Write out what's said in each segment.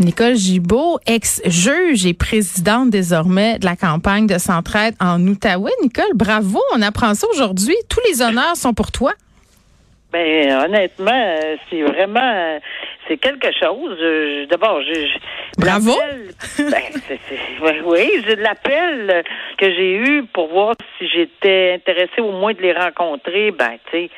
Nicole Gibault, ex-juge et présidente désormais de la campagne de Centraide en Outaouais. Nicole, bravo, on apprend ça aujourd'hui. Tous les honneurs sont pour toi. Ben, honnêtement, c'est vraiment, c'est quelque chose. D'abord, je, je- Bravo. l'appel- Ben, oui, j'ai de l'appel que j'ai eu pour voir si j'étais intéressée au moins de les rencontrer. Ben, tu sais,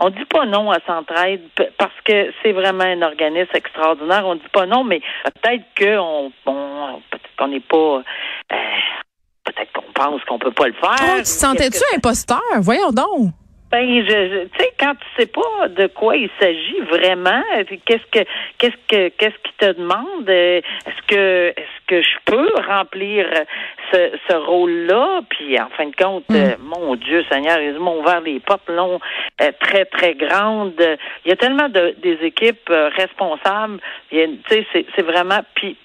on dit pas non à Centraide parce que c'est vraiment un organisme extraordinaire. On dit pas non, mais peut-être qu'on, on, peut-être qu'on n'est pas. euh, Peut-être qu'on pense qu'on peut pas le faire. Oh, tu te sentais-tu que- imposteur? Voyons donc. Ben, je, je- tu sais, quand tu sais pas de quoi il s'agit vraiment, euh, qu'est-ce que, qu'est-ce que, qu'est-ce qu'il te demande, euh, est-ce que, est-ce que je peux remplir euh, ce, ce rôle-là, puis en fin de compte, Mm. euh, mon Dieu Seigneur, ils m'ont ouvert les portes longs, euh, très très grandes. Il y a tellement de des équipes euh, responsables, tu sais, c'est, c'est vraiment, puis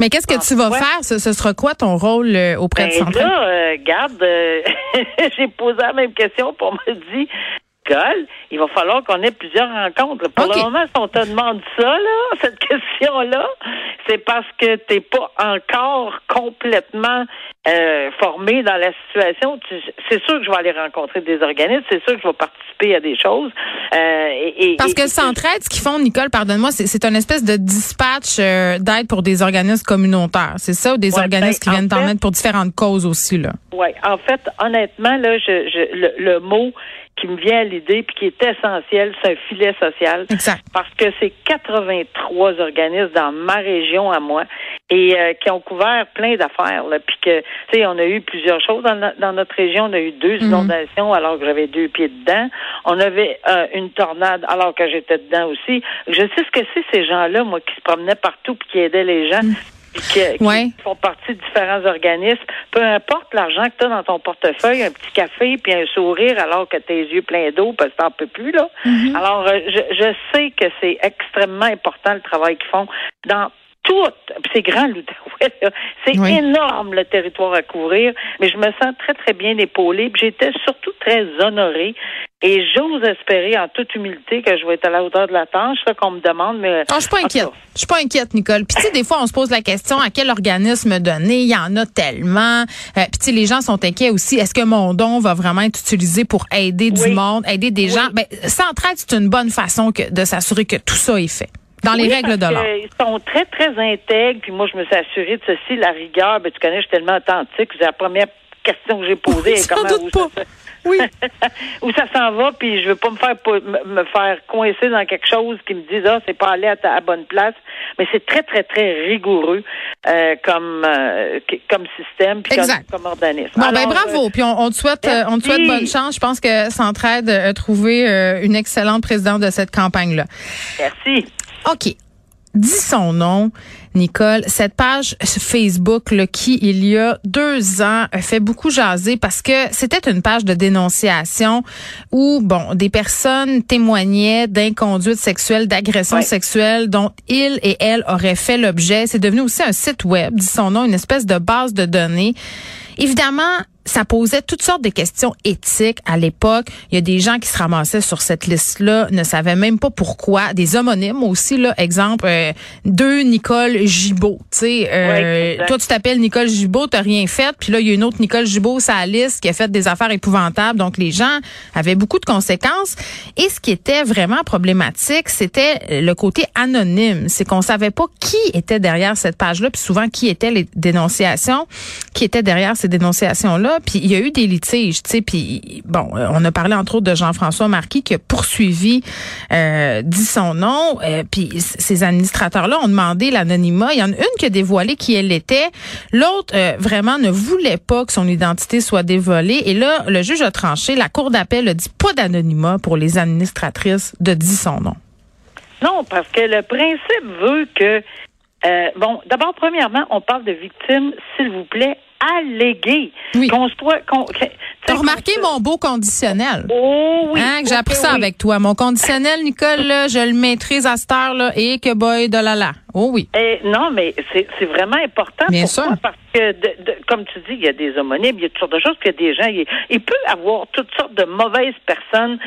Mais qu'est-ce que tu vas Ouais. faire? Ce, ce sera quoi ton rôle euh, auprès de Centraide? là, euh, garde, euh, j'ai posé la même question pour me dire, Il va falloir qu'on ait plusieurs rencontres. Pour le moment, si on te demande ça, là, cette question-là, c'est parce que t'es pas encore complètement euh, formé dans la situation. Tu- C'est sûr que je vais aller rencontrer des organismes, c'est sûr que je vais participer à des choses. Euh, et, et- Parce que Centraide, ce qu'ils font, Nicole, pardonne-moi, c'est, une espèce de dispatch euh, d'aide pour des organismes communautaires. C'est ça, ou des Ouais, organismes ben, qui viennent en aide pour différentes causes aussi, là. Oui, en fait, honnêtement, là, je, je, le, le mot qui me vient à l'idée puis qui est essentiel, c'est un filet social. Exact. Parce que c'est 83 organismes dans ma région à moi et euh, qui ont couvert plein d'affaires. Là, puis que, tu sais, on a eu plusieurs choses dans, no- dans notre région. On a eu deux Mhm. inondations alors que j'avais deux pieds dedans. On avait euh, une tornade alors que j'étais dedans aussi. Je sais ce que c'est ces gens-là, moi, qui se promenaient partout puis qui aidaient les gens. puis Qui, qui Ouais. font partie de différents organismes. Peu importe l'argent que tu as dans ton portefeuille, un petit café puis un sourire alors que tes yeux pleins d'eau parce que t'en peux plus, là. Alors, euh, je, je sais que c'est extrêmement important le travail qu'ils font dans tout, c'est grand l'Outaouais, là. c'est Oui. énorme le territoire à couvrir, mais je me sens très très bien épaulée, j'étais surtout très honorée et j'ose espérer en toute humilité que je vais être à la hauteur de la tâche, qu'on me demande, mais Ah, je suis pas inquiète. Je suis pas inquiète, Nicole. Puis tu sais, des fois, on se pose la question à quel organisme donner. Il y en a tellement. Euh, Puis tu sais, les gens sont inquiets aussi. Est-ce que mon don va vraiment être utilisé pour aider du Oui. monde, aider des Oui. gens? Ben, Centraide, c'est une bonne façon que, de s'assurer que tout ça est fait. Dans les Oui, règles de l'art. Ils sont très, très intègres. Puis moi, je me suis assurée de ceci, la rigueur. Ben, tu connais, je suis tellement authentique. C'est la première question que j'ai posée. Comment, doute où pas. Ça, Oui. où ça s'en va, puis je veux pas me faire me faire coincer dans quelque chose qui me dise ah c'est pas allé à ta à bonne place, mais c'est très très très rigoureux euh, comme euh, comme système puis comme, Exact. comme organisme. Bon, ben bravo. euh, Puis on, on te souhaite, on te souhaite bonne chance. Je pense que Centraide a trouvé une excellente présidente de cette campagne-là. merci. OK. Dis son nom, Nicole. Cette page Facebook là, qui, il y a deux ans, a fait beaucoup jaser parce que c'était une page de dénonciation où, bon, des personnes témoignaient d'inconduite sexuelle, d'agression Ouais. sexuelle dont ils et elles auraient fait l'objet. C'est devenu aussi un site web, dit son nom, une espèce de base de données. Évidemment, ça posait toutes sortes de questions éthiques à l'époque. Il y a des gens qui se ramassaient sur cette liste-là, ne savaient même pas pourquoi. Des homonymes aussi, là. Exemple, euh, deux Nicole Gibault. Tu sais, euh, Ouais, toi, tu t'appelles Nicole Gibault, t'as rien fait. Puis là, il y a une autre Nicole Gibault, sa liste, qui a fait des affaires épouvantables. Donc, les gens avaient beaucoup de conséquences. Et ce qui était vraiment problématique, c'était le côté anonyme. C'est qu'on savait pas qui était derrière cette page-là, puis souvent qui étaient les dénonciations, qui étaient derrière ces dénonciations-là. Puis il y a eu des litiges, tu sais. Puis bon, euh, on a parlé entre autres de Jean-François Marquis qui a poursuivi, euh, dit son nom. euh, puis ces administrateurs-là ont demandé l'anonymat. Il y en a une qui a dévoilé qui elle était. L'autre euh, vraiment ne voulait pas que son identité soit dévoilée. Et là, le juge a tranché. La cour d'appel a dit pas d'anonymat pour les administratrices de dit son nom. Non, parce que le principe veut que, bon, d'abord, premièrement, on parle de victimes, s'il vous plaît, allégué Oui. qu'on T'as remarqué se- mon beau conditionnel? Oh oui. Hein, que j'ai ça oui. avec toi. Mon conditionnel, Nicole, là, je le maîtrise à cette heure, là, et que boy de la la. Oh oui. Eh, non, mais c'est c'est vraiment important. Bien Pourquoi? sûr. Parce que, de- de- comme tu dis, il y a des homonymes, il y a toutes sortes de choses, qu'il y a des gens, il, il peut avoir toutes sortes de mauvaises personnes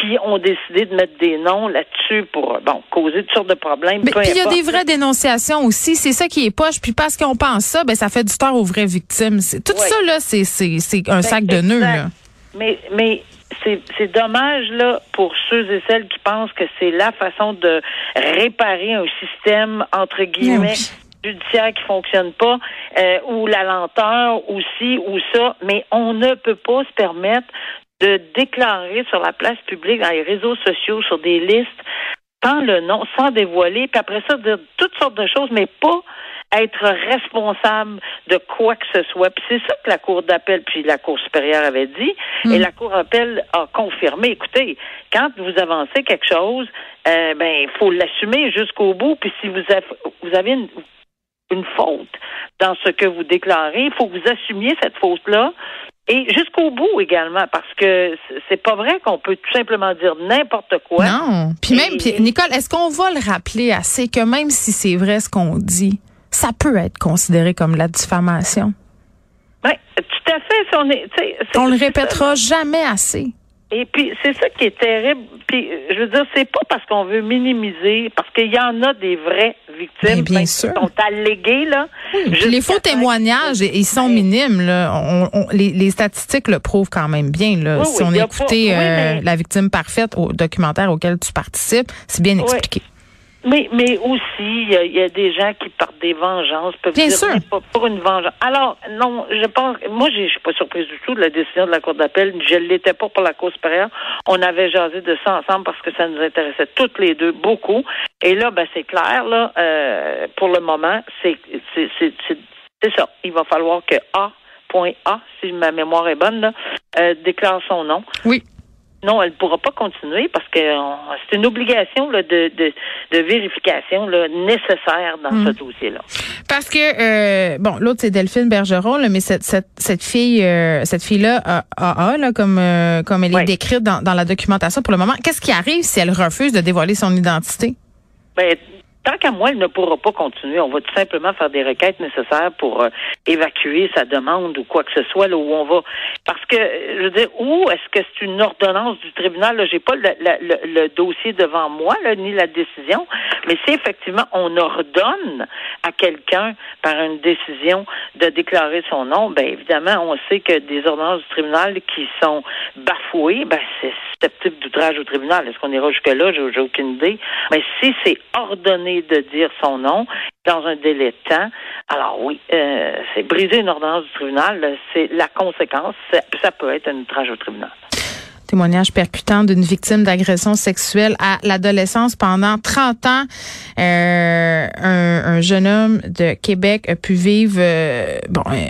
qui ont décidé de mettre des noms là-dessus pour, bon, causer toutes sortes de problèmes. Mais puis il y a des vraies dénonciations aussi. C'est ça qui est poche. Puis parce qu'on pense ça, ben ça fait du tort aux vraies victimes. C'est- Tout ça là, c'est c'est c'est un sac de Ben, nœuds là. Mais, mais c'est c'est dommage là pour ceux et celles qui pensent que c'est la façon de réparer un système entre guillemets oui. judiciaire qui fonctionne pas euh, ou la lenteur aussi ou ça. Mais on ne peut pas se permettre de déclarer sur la place publique, dans les réseaux sociaux, sur des listes, sans le nom, sans dévoiler, puis après ça, dire toutes sortes de choses, mais pas être responsable de quoi que ce soit. Puis c'est ça que la Cour d'appel puis la Cour supérieure avait dit. Et la Cour d'appel a confirmé, écoutez, quand vous avancez quelque chose, euh, ben il faut l'assumer jusqu'au bout. Puis si vous avez, vous avez une, une faute dans ce que vous déclarez, il faut que vous assumiez cette faute-là. Et jusqu'au bout également, parce que c'est pas vrai qu'on peut tout simplement dire n'importe quoi. Non. Puis même, Et- puis, Nicole, est-ce qu'on va le rappeler assez que même si c'est vrai ce qu'on dit, ça peut être considéré comme la diffamation? Ouais, tout à fait. si on est, On le répétera jamais assez. Et puis, c'est ça qui est terrible. Puis, je veux dire, c'est pas parce qu'on veut minimiser, parce qu'il y en a des vraies victimes Mais bien ben, sûr. qui sont alléguées, là. Les faux témoignages, ils sont minimes. Là. On- on- les, les statistiques le prouvent quand même bien. Là. Oui, si oui, on écoutait pas- euh, mais- La victime parfaite au documentaire auquel tu participes, c'est bien expliqué. Mais, mais aussi, il y, y a des gens qui, par des vengeances, peuvent Bien dire sûr. pas pour une vengeance. Alors, non, je pense, moi, je suis pas surprise du tout de la décision de la Cour d'appel. Je l'étais pas pour la Cour supérieure. On avait jasé de ça ensemble parce que ça nous intéressait toutes les deux beaucoup. Et là, ben, c'est clair, là, euh, pour le moment, c'est, c'est, c'est, c'est, c'est ça. Il va falloir que A, point A, si ma mémoire est bonne, là, euh, déclare son nom. Oui. Non, elle ne pourra pas continuer parce que c'est une obligation là, de, de, de vérification là, nécessaire dans Mm. ce dossier-là. Parce que euh, bon, l'autre c'est Delphine Bergeron, là, mais cette cette, cette fille euh, cette fille là AA là comme euh, comme elle est décrite dans, dans la documentation pour le moment, qu'est-ce qui arrive si elle refuse de dévoiler son identité? Ben, tant qu'à moi, elle ne pourra pas continuer. On va tout simplement faire des requêtes nécessaires pour euh, évacuer sa demande ou quoi que ce soit là où on va. Parce que, je veux dire, où est-ce que c'est une ordonnance du tribunal? Là, j'ai pas le, dossier devant moi, là, ni la décision, mais si effectivement on ordonne à quelqu'un par une décision de déclarer son nom, ben évidemment, on sait que des ordonnances du tribunal qui sont bafouées, ben c'est susceptible d'outrage au tribunal. Est-ce qu'on ira jusque-là? J'ai aucune idée. Mais si c'est ordonné de dire son nom dans un délai de temps, alors oui, euh, c'est briser une ordonnance du tribunal, c'est la conséquence, ça, peut être un outrage au tribunal. Témoignage percutant d'une victime d'agression sexuelle à l'adolescence pendant 30 ans. Euh, un, un jeune homme de Québec a pu vivre, euh, bon, euh,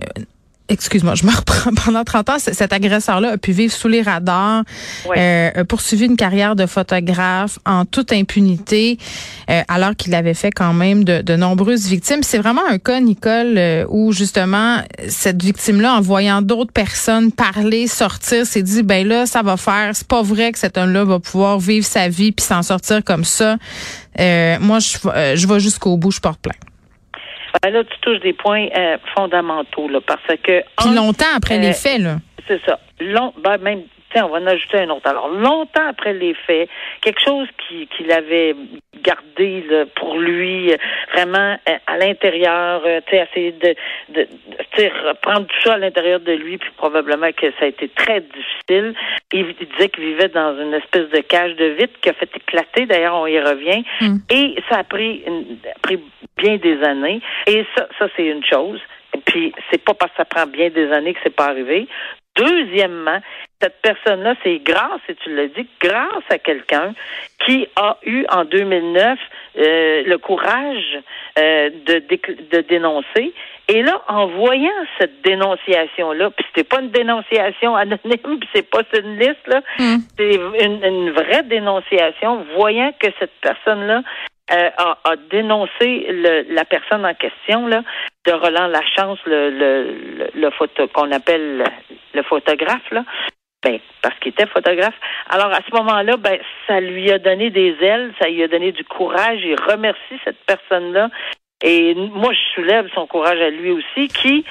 excuse-moi, je me reprends. Pendant 30 ans, cet agresseur-là a pu vivre sous les radars, euh, a poursuivi une carrière de photographe en toute impunité, euh, alors qu'il avait fait quand même de, de nombreuses victimes. C'est vraiment un cas, Nicole, euh, où justement cette victime-là, en voyant d'autres personnes parler, sortir, s'est dit ben là, ça va faire. C'est pas vrai que cet homme-là va pouvoir vivre sa vie puis s'en sortir comme ça. Euh, moi, je, je vais jusqu'au bout, je porte plainte. Ben là, tu touches des points euh, fondamentaux, là, parce que... Puis longtemps après euh, les faits, là. C'est ça. Long, ben même, on va en ajouter un autre. Alors, longtemps après les faits, quelque chose qui- qu'il avait gardé là, pour lui, vraiment euh, à l'intérieur, euh, tu sais, essayer de, de, de tu sais, reprendre tout ça à l'intérieur de lui, puis probablement que ça a été très difficile. Il, il disait qu'il vivait dans une espèce de cage de vitre qui a fait éclater, d'ailleurs, on y revient. Mm. Et ça a pris, une- a pris bien des années. Et ça, ça c'est une chose. Et puis, c'est pas parce que ça prend bien des années que c'est pas arrivé. Deuxièmement, cette personne-là, c'est grâce, et tu l'as dit, grâce à quelqu'un qui a eu en 2009 euh, le courage euh, de, décl- de dénoncer. Et là, en voyant cette dénonciation-là, puis c'était pas une dénonciation anonyme, puis c'est pas une liste, là, Mm. c'est une, une vraie dénonciation, voyant que cette personne-là euh, a, a, dénoncé le, la personne en question là, de Roland Lachance, le, le, le, photo qu'on appelle le photographe là. Ben, parce qu'il était photographe. Alors, à ce moment-là, ben, ça lui a donné des ailes, ça lui a donné du courage. Il remercie cette personne-là et moi, je soulève son courage à lui aussi, qui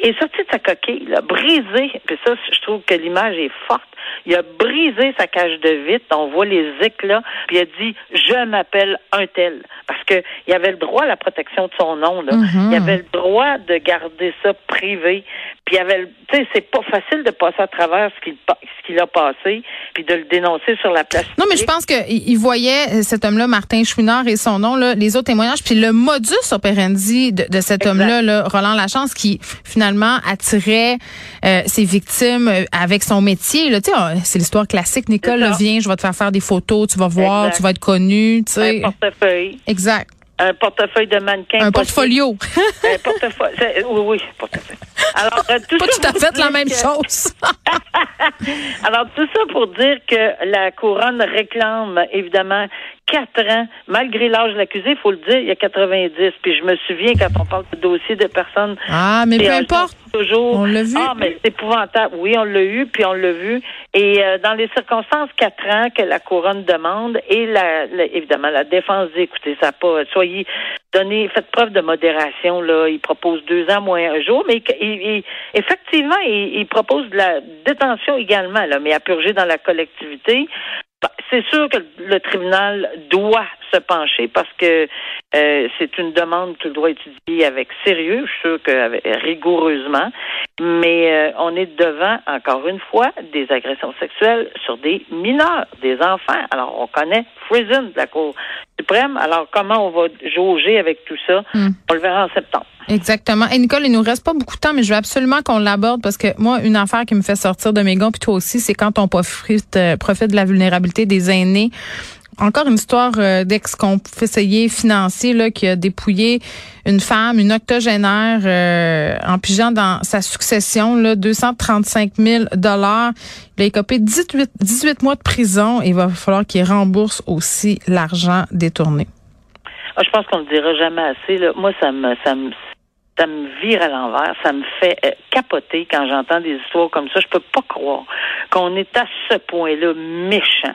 est sorti de sa coquille, là, brisé. Puis ça, je trouve que l'image est forte. Il a brisé sa cage de vitre. On voit les éclats. Puis il a dit, je m'appelle un tel. Parce que il avait le droit à la protection de son nom. Là. Mm-hmm. Il avait le droit de garder ça privé. Puis il avait, tu sais, c'est pas facile de passer à travers ce qu'il ce qu'il a passé, puis de le dénoncer sur la place. Non, mais je pense qu'il voyait cet homme-là, Martin Chouinard, et son nom, là, les autres témoignages, puis le modus operandi de, de cet homme-là, là, Roland Lachance, qui finalement attirait euh, ses victimes avec son métier. Là, c'est l'histoire classique. Nicole, là, viens, je vais te faire faire des photos, tu vas voir, exact. tu vas être connu. Un portefeuille. Exact. Un portefeuille de mannequin. Un portfolio. un portefeuille. Oui, oui, portefeuille. Alors, euh, tout Pas ça tout à pour fait la dire même que- chose. Alors, tout ça pour dire que la couronne réclame, évidemment, quatre ans, malgré l'âge de l'accusé, il faut le dire, il y a 90. Puis je me souviens, quand on parle de dossier de personnes... ah, mais peu importe. Toujours, On l'a vu? Ah, mais c'est épouvantable. Oui, on l'a eu, puis on l'a vu. Et euh, dans les circonstances, quatre ans que la couronne demande, et la, la- évidemment, la défense dit, écoutez, ça pas... Soyez... Donnez, faites preuve de modération, là. Il propose deux ans moins un jour, mais que- il- il- effectivement, il, il propose de la détention également, là, mais à purger dans la collectivité. Bah, C'est sûr que le tribunal doit se pencher parce que euh, c'est une demande qu'il doit étudier avec sérieux, je suis sûr que avec- rigoureusement, mais euh, on est devant, encore une fois, des agressions sexuelles sur des mineurs, des enfants. Alors, on connaît Friesen de la Cour suprême. Alors, comment on va jauger avec tout ça? Hmm. On le verra en septembre. Exactement. Et Nicole, il nous reste pas beaucoup de temps, mais je veux absolument qu'on l'aborde parce que moi, une affaire qui me fait sortir de mes gonds, puis toi aussi, c'est quand on profite, euh, profite de la vulnérabilité des aînés. Encore une histoire euh, d'ex-conseiller financier là, qui a dépouillé une femme, une octogénaire, euh, en pigeant dans sa succession là, 235 000 dollars. Il a écopé 18, 18 mois de prison et il va falloir qu'il rembourse aussi l'argent détourné. Ah, je pense qu'on le dira jamais assez. Là. Moi, ça me, ça me, ça me vire à l'envers. Ça me fait euh, capoter quand j'entends des histoires comme ça. Je peux pas croire qu'on est à ce point-là méchant.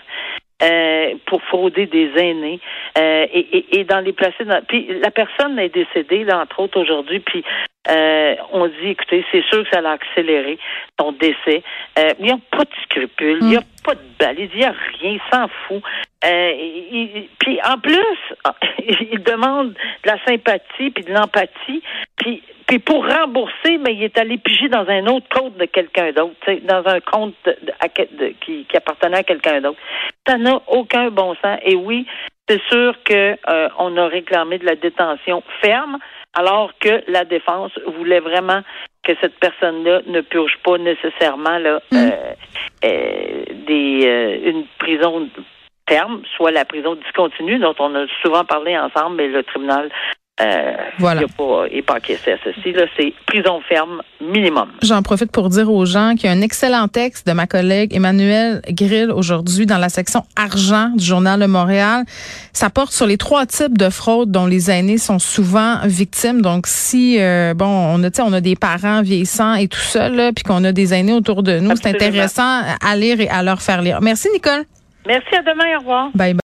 euh, pour frauder des aînés euh, et, et, et dans les placer dans puis la personne est décédée là entre autres aujourd'hui puis euh, on dit écoutez c'est sûr que ça l'a accéléré son décès. Euh, ils n'ont pas de scrupules il n'y a pas de balise il n'y a rien ils s'en fout. Euh, puis en plus il demande de la sympathie puis de l'empathie puis puis pour rembourser, mais il est allé piger dans un autre compte de quelqu'un d'autre, tu sais, dans un compte de- qui, qui appartenait à quelqu'un d'autre. Ça n'a aucun bon sens. Et oui, c'est sûr que euh, on a réclamé de la détention ferme, alors que la défense voulait vraiment que cette personne-là ne purge pas nécessairement là, Mm. euh, euh, des euh, une prison ferme, soit la prison discontinue dont on a souvent parlé ensemble, mais le tribunal euh, Voilà. il pas, il est pas encaissé à ceci. Là, c'est prison ferme minimum. J'en profite pour dire aux gens qu'il y a un excellent texte de ma collègue Emmanuel Grill aujourd'hui dans la section argent du Journal de Montréal. Ça porte sur les trois types de fraudes dont les aînés sont souvent victimes. Donc, si euh, bon, on a, on a des parents vieillissants et tout ça, là, puis qu'on a des aînés autour de nous, c'est intéressant à lire et à leur faire lire. Merci Nicole. Merci, à demain, au revoir. Bye bye.